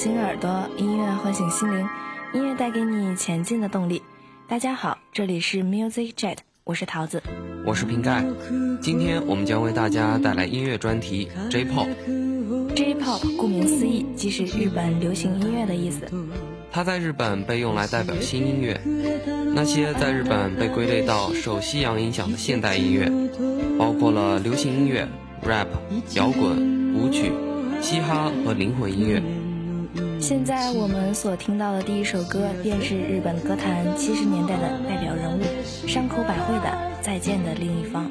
叫醒耳朵，音乐唤醒心灵，音乐带给你前进的动力。大家好，这里是 Music Jet，我是桃子，我是瓶盖。今天我们将为大家带来音乐专题 J-Pop。J-Pop 顾名思义，即是日本流行音乐的意思。它在日本被用来代表新音乐。那些在日本被归类到受西洋影响的现代音乐，包括了流行音乐、rap、摇滚、舞曲、嘻哈和灵魂音乐。现在我们所听到的第一首歌，便是日本歌坛七十年代的代表人物山口百惠的《再见的另一方》。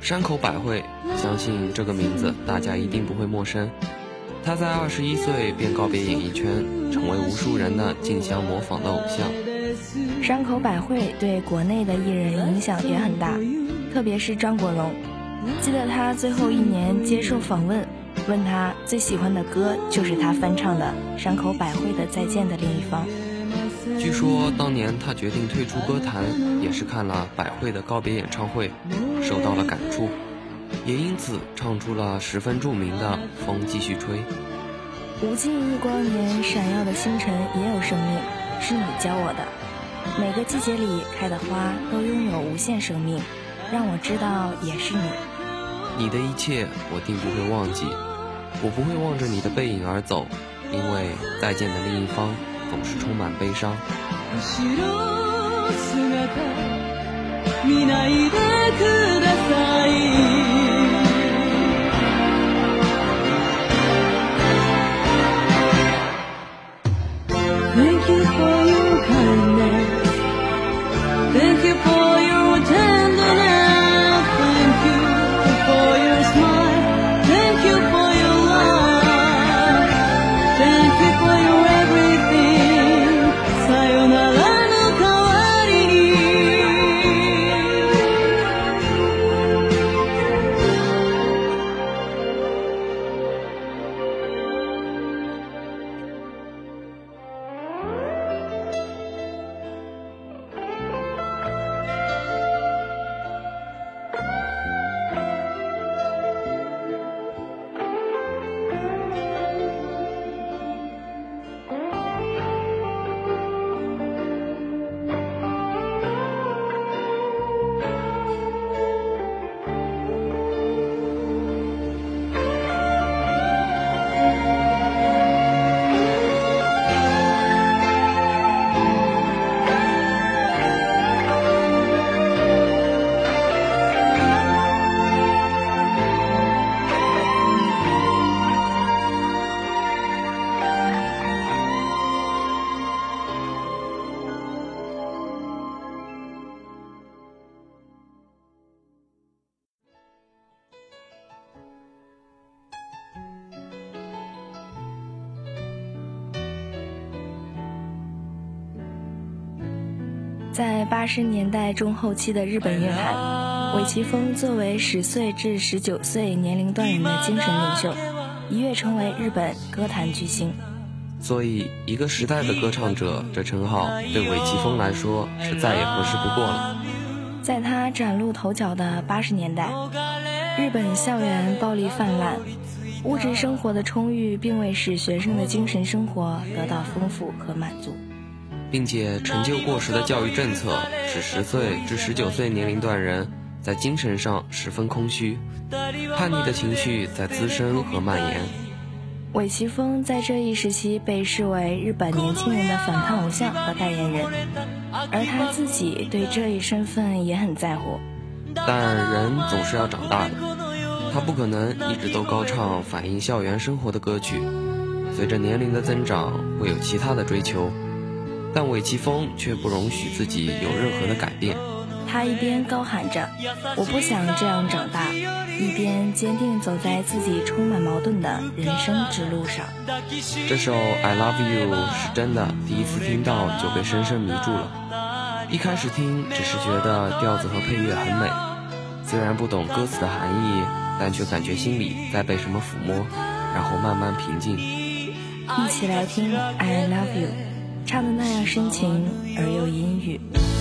山口百惠，相信这个名字大家一定不会陌生。她在二十一岁便告别演艺圈，成为无数人的竞相模仿的偶像。山口百惠对国内的艺人影响也很大，特别是张国荣。记得他最后一年接受访问。问他最喜欢的歌，就是他翻唱的山口百惠的《再见的另一方》。据说当年他决定退出歌坛，也是看了百惠的告别演唱会，受到了感触，也因此唱出了十分著名的《风继续吹》。无尽日光年，闪耀的星辰也有生命，是你教我的。每个季节里开的花都拥有无限生命，让我知道也是你。你的一切，我定不会忘记。我不会望着你的背影而走，因为再见的另一方总是充满悲伤。八十年代中后期的日本乐坛，尾崎峰作为十岁至十九岁年龄段人的精神领袖，一跃成为日本歌坛巨星。所以，一个时代的歌唱者这称号对尾崎峰来说是再也合适不过了。在他崭露头角的八十年代，日本校园暴力泛滥，物质生活的充裕并未使学生的精神生活得到丰富和满足，并且陈旧过时的教育政策使十岁至十九岁年龄段人在精神上十分空虚，叛逆的情绪在滋生和蔓延。尾崎峰在这一时期被视为日本年轻人的反叛偶像和代言人，而他自己对这一身份也很在乎。但人总是要长大的，他不可能一直都高唱反映校园生活的歌曲。随着年龄的增长，会有其他的追求，但韦奇峰却不容许自己有任何的改变。他一边高喊着“我不想这样长大”，一边坚定走在自己充满矛盾的人生之路上。这首《I Love You》是真的，第一次听到就被深深迷住了。一开始听只是觉得调子和配乐很美，虽然不懂歌词的含义，但却感觉心里在被什么抚摸，然后慢慢平静。一起来听《I Love You》，唱的那样深情而又阴郁。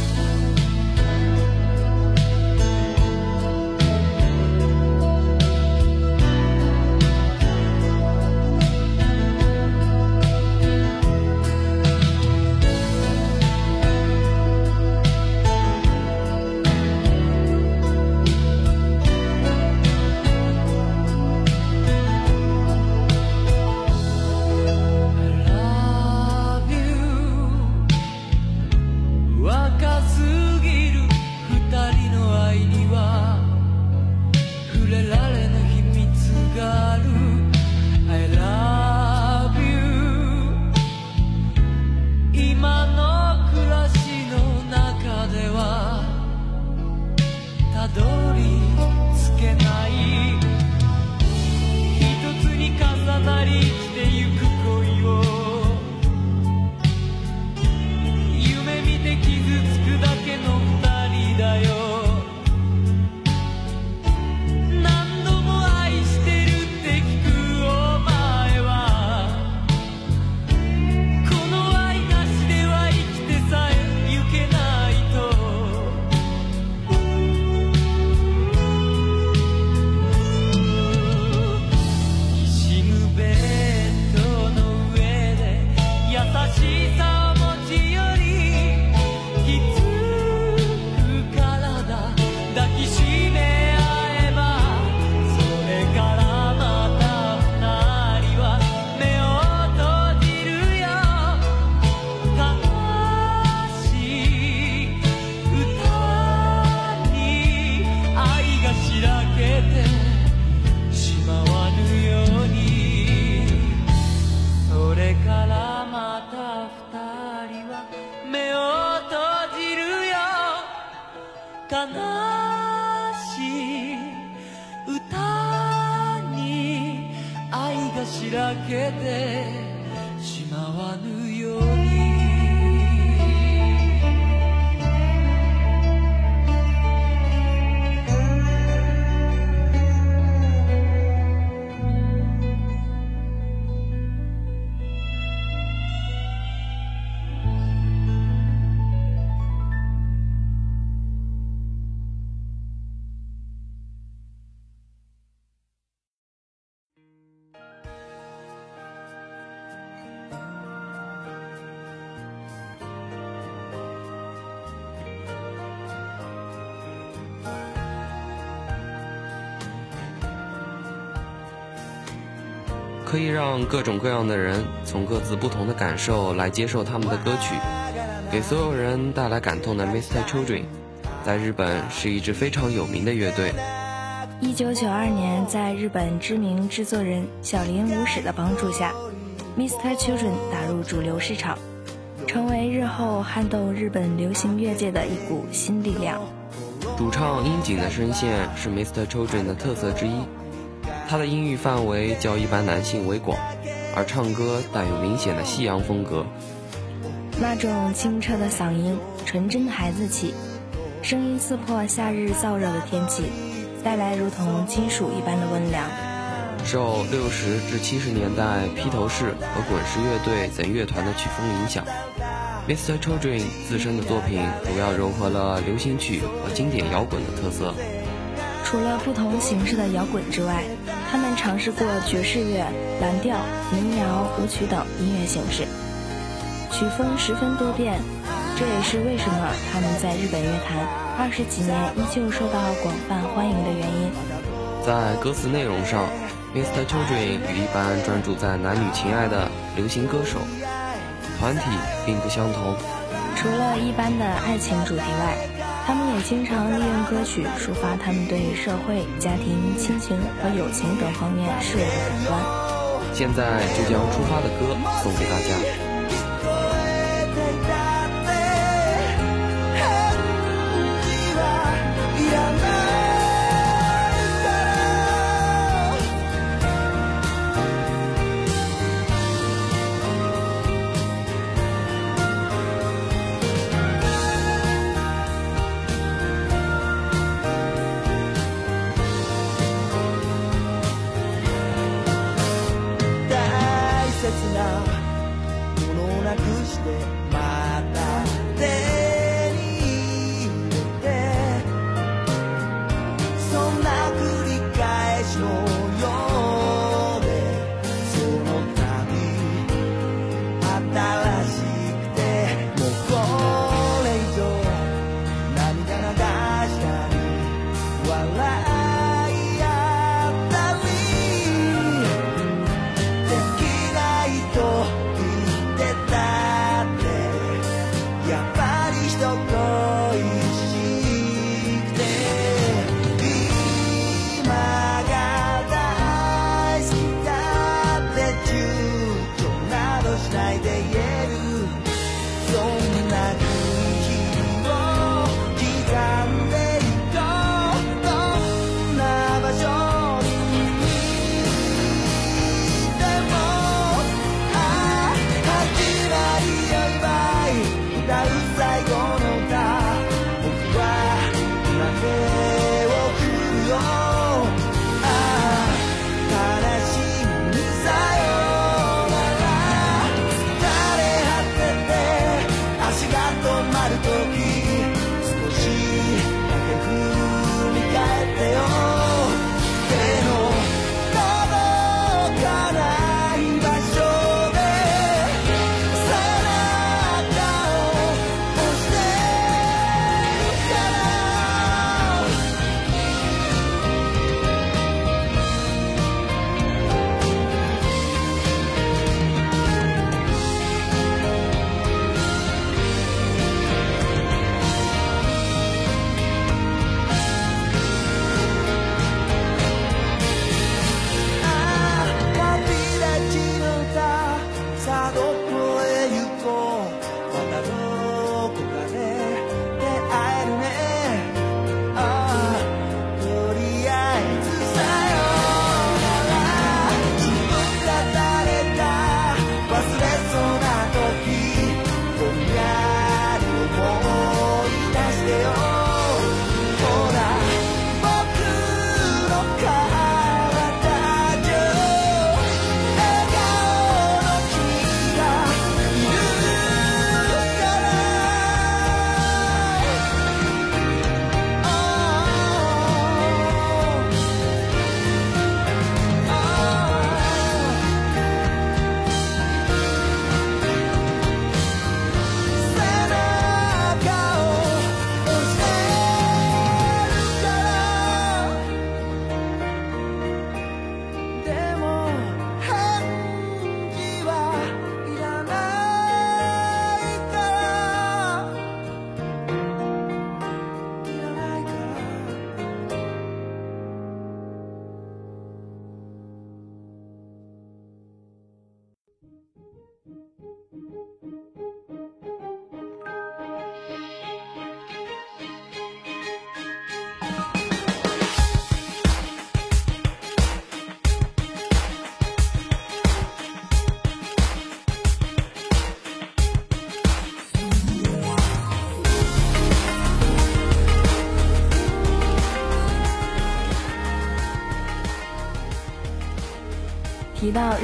可以让各种各样的人从各自不同的感受来接受他们的歌曲，给所有人带来感动的 Mr. Children，在日本是一支非常有名的乐队。一九九二年，在日本知名制作人小林武史的帮助下，Mr. Children 打入主流市场，成为日后撼动日本流行乐界的一股新力量。主唱樱井的声线是 Mr. Children 的特色之一。他的音域范围较一般男性为广，而唱歌带有明显的西洋风格。那种清澈的嗓音，纯真的孩子气，声音刺破夏日燥热的天气，带来如同金属一般的温凉。受六十至七十年代披头士和滚石乐队等乐团的曲风影响，Mr. Children 自身的作品主要融合了流行曲和经典摇滚的特色。除了不同形式的摇滚之外，他们尝试过爵士乐、蓝调、民谣、舞曲等音乐形式，曲风十分多变。这也是为什么他们在日本乐坛二十几年依旧受到广泛欢迎的原因。在歌词内容上，Mr. Children 与一般专注在男女情爱的流行歌手团体并不相同。除了一般的爱情主题外，他们也经常利用歌曲抒发他们对社会、家庭、亲情和友情等方面事物的感官。现在就将出发的歌送给大家。なものをなくして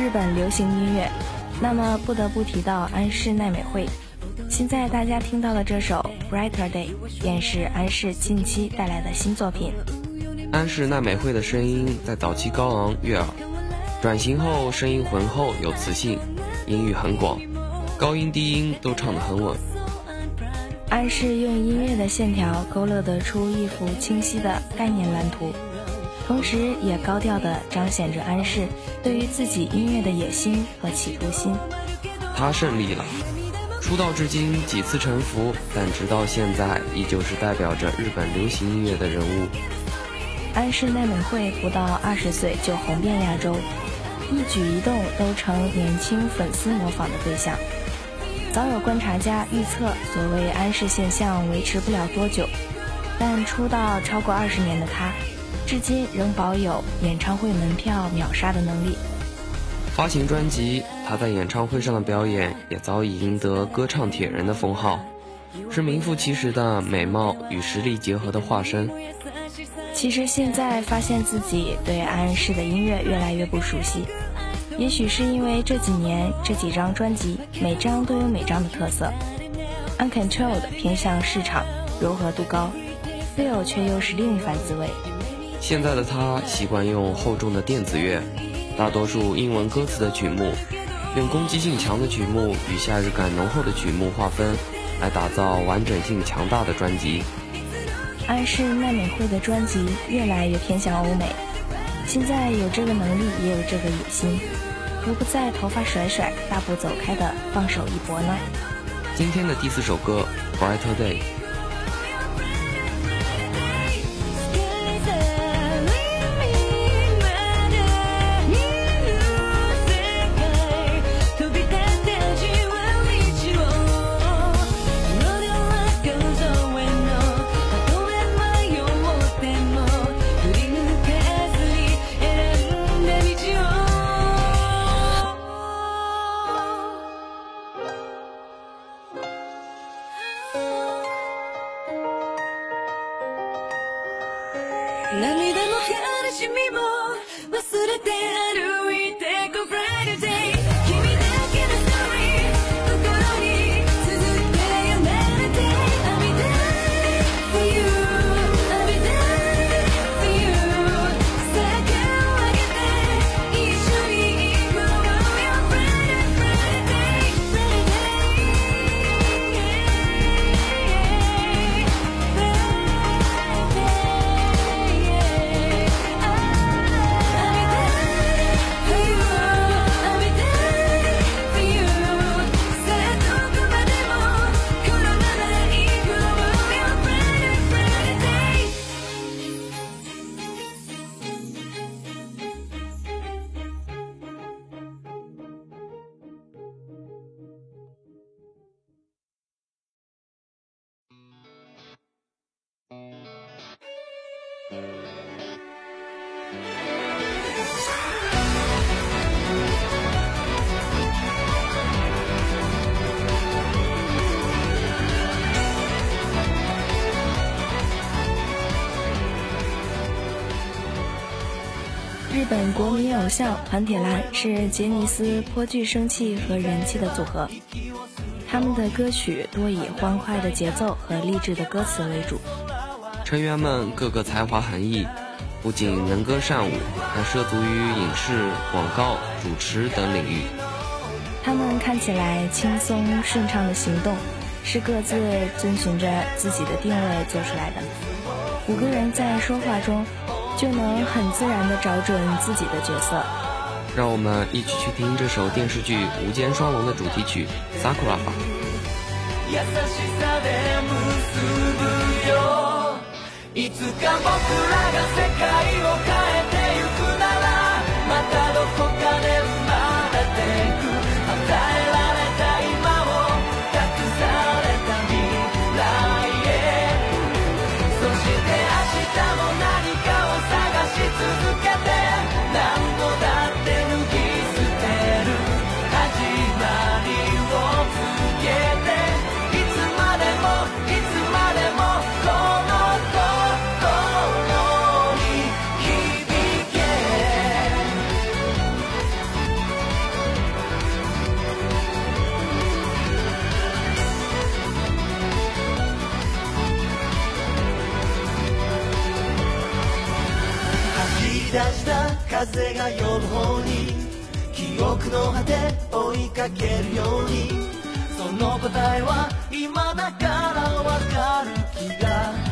日本流行音乐，那么不得不提到安室奈美惠。现在大家听到的这首《Brighter Day》便是安室近期带来的新作品。安室奈美惠的声音在早期高昂悦耳，转型后声音浑厚有磁性，音域很广，高音低音都唱得很稳。安室用音乐的线条勾勒得出一幅清晰的概念蓝图，同时也高调地彰显着安室对于自己音乐的野心和企图心。他胜利了，出道至今几次沉浮，但直到现在依旧是代表着日本流行音乐的人物。安室奈美惠不到二十岁就红遍亚洲，一举一动都成年轻粉丝模仿的对象。早有观察家预测，所谓安室现象维持不了多久，但出道超过二十年的他，至今仍保有演唱会门票秒杀的能力。发行专辑，他在演唱会上的表演也早已赢得“歌唱铁人”的封号，是名副其实的美貌与实力结合的化身。其实现在发现自己对安室的音乐越来越不熟悉。也许是因为这几年这几张专辑，每张都有每张的特色。Uncontrolled 偏向市场，柔和度高；Feel 却又是另一番滋味。现在的他习惯用厚重的电子乐，大多数英文歌词的曲目，用攻击性强的曲目与夏日感浓厚的曲目划分，来打造完整性强大的专辑。安室奈美惠的专辑越来越偏向欧美，现在有这个能力，也有这个野心。何不在头发甩甩、大步走开的放手一搏呢？今天的第四首歌《Brighter Day》。日本国民偶像团铁蓝是杰尼斯颇具生气和人气的组合，他们的歌曲多以欢快的节奏和励志的歌词为主。成员们个个才华横溢，不仅能歌善舞，还涉足于影视、广告、主持等领域。他们看起来轻松顺畅的行动，是各自遵循着自己的定位做出来的。五个人在说话中。就能很自然地找准自己的角色。让我们一起去听这首电视剧《无间双龙》的主题曲《Sakura》吧。よいつか僕らが世界を変えてゆくならまたどこかでの果て追いかけるように。その答えは今だからわかる気が。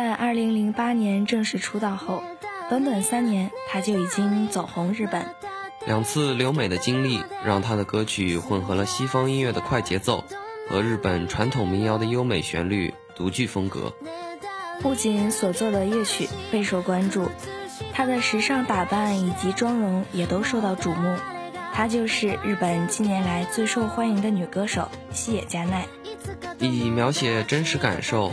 在2008年正式出道后，短短三年，他就已经走红日本。两次留美的经历，让他的歌曲混合了西方音乐的快节奏和日本传统民谣的优美旋律，独具风格。不仅所做的乐曲备受关注，她的时尚打扮以及妆容也都受到瞩目。她就是日本近年来最受欢迎的女歌手西野加奈。以描写真实感受，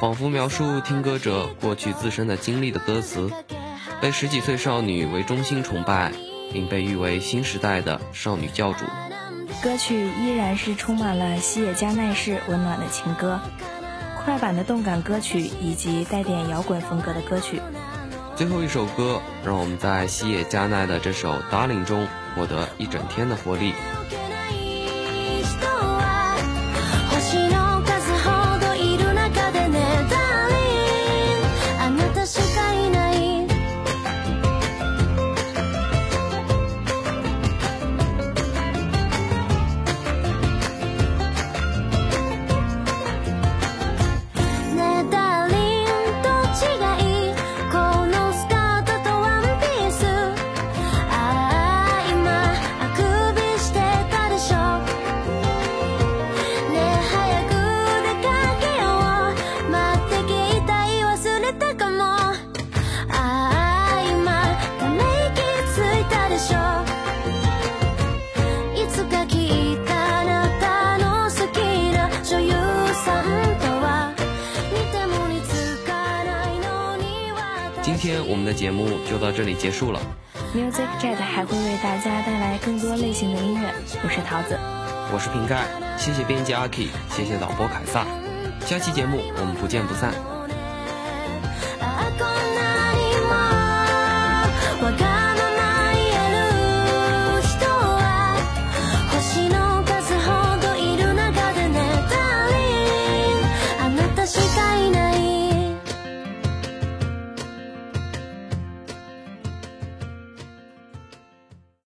仿佛描述听歌者过去自身的经历的歌词，被十几岁少女为中心崇拜，并被誉为新时代的少女教主。歌曲依然是充满了西野加奈式温暖的情歌，快板的动感歌曲以及带点摇滚风格的歌曲。最后一首歌，让我们在西野加奈的这首《Darling》中获得一整天的活力。我们的节目就到这里结束了， Music Jet 还会为大家带来更多类型的音乐。我是桃子，我是瓶盖，谢谢编辑阿 K，谢谢导播凯撒，下期节目我们不见不散。ああこんな